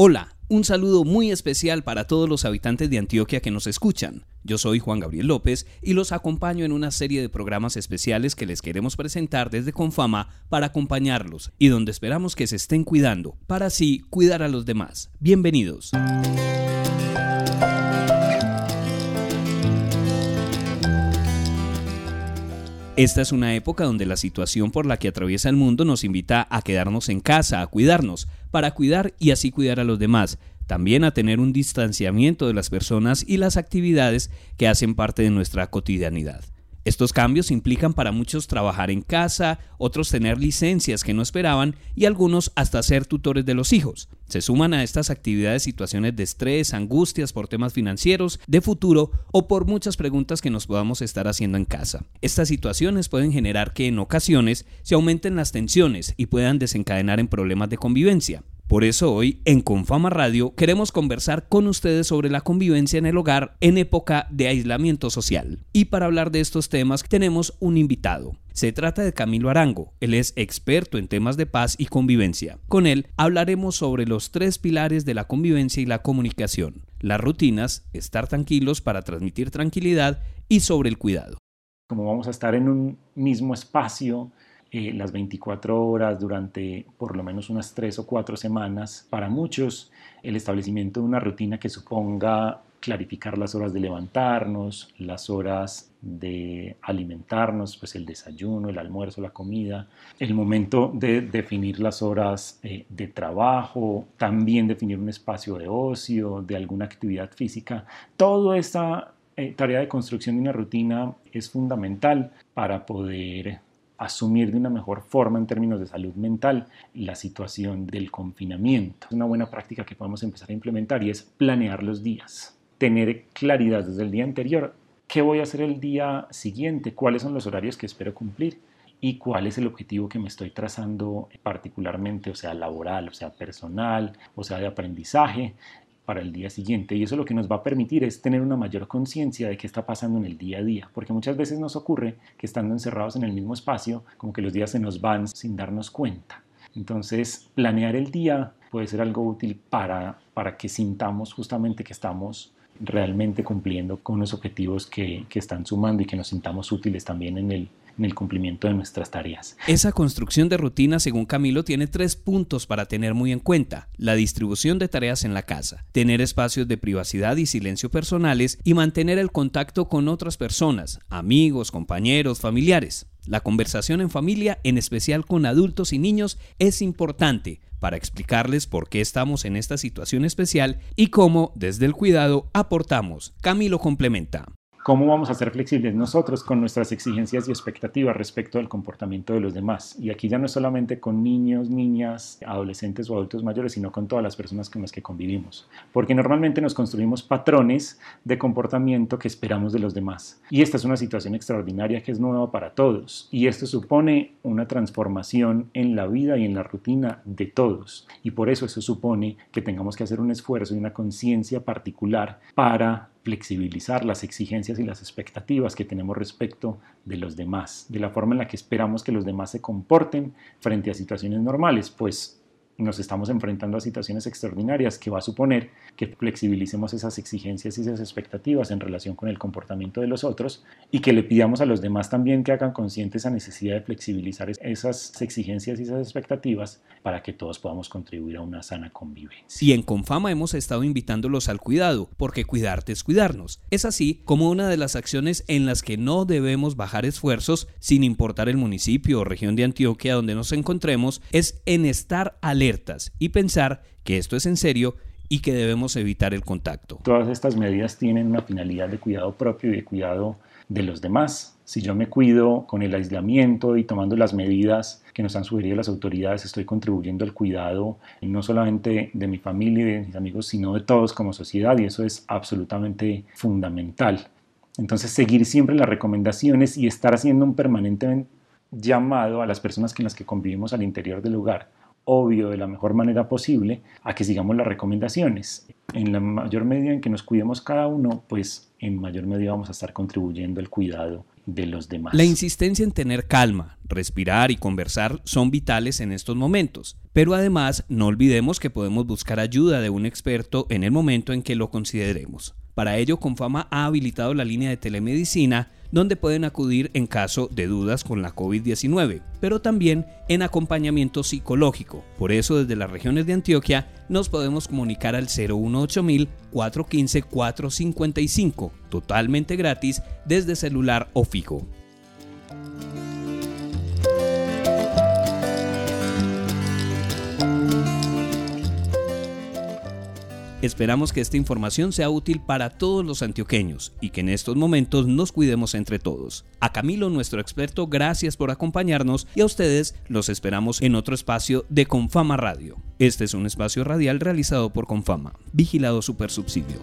Hola, un saludo muy especial para todos los habitantes de Antioquia que nos escuchan. Yo soy Juan Gabriel López y los acompaño en una serie de programas especiales que les queremos presentar desde Confama para acompañarlos y donde esperamos que se estén cuidando para así cuidar a los demás. Bienvenidos. Esta es una época donde la situación por la que atraviesa el mundo nos invita a quedarnos en casa, a cuidarnos, para cuidar y así cuidar a los demás, también a tener un distanciamiento de las personas y las actividades que hacen parte de nuestra cotidianidad. Estos cambios implican para muchos trabajar en casa, otros tener licencias que no esperaban y algunos hasta ser tutores de los hijos. Se suman a estas actividades situaciones de estrés, angustias por temas financieros, de futuro o por muchas preguntas que nos podamos estar haciendo en casa. Estas situaciones pueden generar que en ocasiones se aumenten las tensiones y puedan desencadenar en problemas de convivencia. Por eso hoy en Confama Radio queremos conversar con ustedes sobre la convivencia en el hogar en época de aislamiento social. Y para hablar de estos temas tenemos un invitado. Se trata de Camilo Arango, él es experto en temas de paz y convivencia. Con él hablaremos sobre los tres pilares de la convivencia y la comunicación, las rutinas, estar tranquilos para transmitir tranquilidad y sobre el cuidado. Como vamos a estar en un mismo espacio, eh, las 24 horas durante por lo menos unas 3 o 4 semanas. Para muchos, el establecimiento de una rutina que suponga clarificar las horas de levantarnos, las horas de alimentarnos, pues el desayuno, el almuerzo, la comida, el momento de definir las horas eh, de trabajo, también definir un espacio de ocio, de alguna actividad física. Toda esta eh, tarea de construcción de una rutina es fundamental para poder asumir de una mejor forma en términos de salud mental la situación del confinamiento. Una buena práctica que podemos empezar a implementar y es planear los días, tener claridad desde el día anterior, qué voy a hacer el día siguiente, cuáles son los horarios que espero cumplir y cuál es el objetivo que me estoy trazando particularmente, o sea, laboral, o sea, personal, o sea, de aprendizaje, para el día siguiente. Y eso lo que nos va a permitir es tener una mayor conciencia de qué está pasando en el día a día, porque muchas veces nos ocurre que estando encerrados en el mismo espacio, como que los días se nos van sin darnos cuenta. Entonces, planear el día puede ser algo útil para, para que sintamos justamente que estamos realmente cumpliendo con los objetivos que, que están sumando y que nos sintamos útiles también en el, en el cumplimiento de nuestras tareas. Esa construcción de rutina, según Camilo, tiene tres puntos para tener muy en cuenta. La distribución de tareas en la casa, tener espacios de privacidad y silencio personales y mantener el contacto con otras personas, amigos, compañeros, familiares. La conversación en familia, en especial con adultos y niños, es importante para explicarles por qué estamos en esta situación especial y cómo, desde el cuidado, aportamos. Camilo complementa. ¿Cómo vamos a ser flexibles nosotros con nuestras exigencias y expectativas respecto al comportamiento de los demás? Y aquí ya no es solamente con niños, niñas, adolescentes o adultos mayores, sino con todas las personas con las que convivimos. Porque normalmente nos construimos patrones de comportamiento que esperamos de los demás. Y esta es una situación extraordinaria que es nueva para todos. Y esto supone una transformación en la vida y en la rutina de todos. Y por eso eso supone que tengamos que hacer un esfuerzo y una conciencia particular para flexibilizar las exigencias y las expectativas que tenemos respecto de los demás, de la forma en la que esperamos que los demás se comporten frente a situaciones normales, pues nos estamos enfrentando a situaciones extraordinarias que va a suponer que flexibilicemos esas exigencias y esas expectativas en relación con el comportamiento de los otros y que le pidamos a los demás también que hagan consciente esa necesidad de flexibilizar esas exigencias y esas expectativas para que todos podamos contribuir a una sana convivencia. Y en Confama hemos estado invitándolos al cuidado, porque cuidarte es cuidarnos. Es así como una de las acciones en las que no debemos bajar esfuerzos, sin importar el municipio o región de Antioquia donde nos encontremos, es en estar alerta y pensar que esto es en serio y que debemos evitar el contacto. Todas estas medidas tienen una finalidad de cuidado propio y de cuidado de los demás. Si yo me cuido con el aislamiento y tomando las medidas que nos han sugerido las autoridades, estoy contribuyendo al cuidado no solamente de mi familia y de mis amigos, sino de todos como sociedad y eso es absolutamente fundamental. Entonces, seguir siempre las recomendaciones y estar haciendo un permanente llamado a las personas con las que convivimos al interior del lugar obvio de la mejor manera posible a que sigamos las recomendaciones. En la mayor medida en que nos cuidemos cada uno, pues en mayor medida vamos a estar contribuyendo al cuidado de los demás. La insistencia en tener calma, respirar y conversar son vitales en estos momentos, pero además no olvidemos que podemos buscar ayuda de un experto en el momento en que lo consideremos. Para ello, Confama ha habilitado la línea de telemedicina donde pueden acudir en caso de dudas con la COVID-19, pero también en acompañamiento psicológico. Por eso, desde las regiones de Antioquia, nos podemos comunicar al 018 415 455, totalmente gratis desde celular o fijo. Esperamos que esta información sea útil para todos los antioqueños y que en estos momentos nos cuidemos entre todos. A Camilo, nuestro experto, gracias por acompañarnos y a ustedes los esperamos en otro espacio de Confama Radio. Este es un espacio radial realizado por Confama, vigilado super subsidio.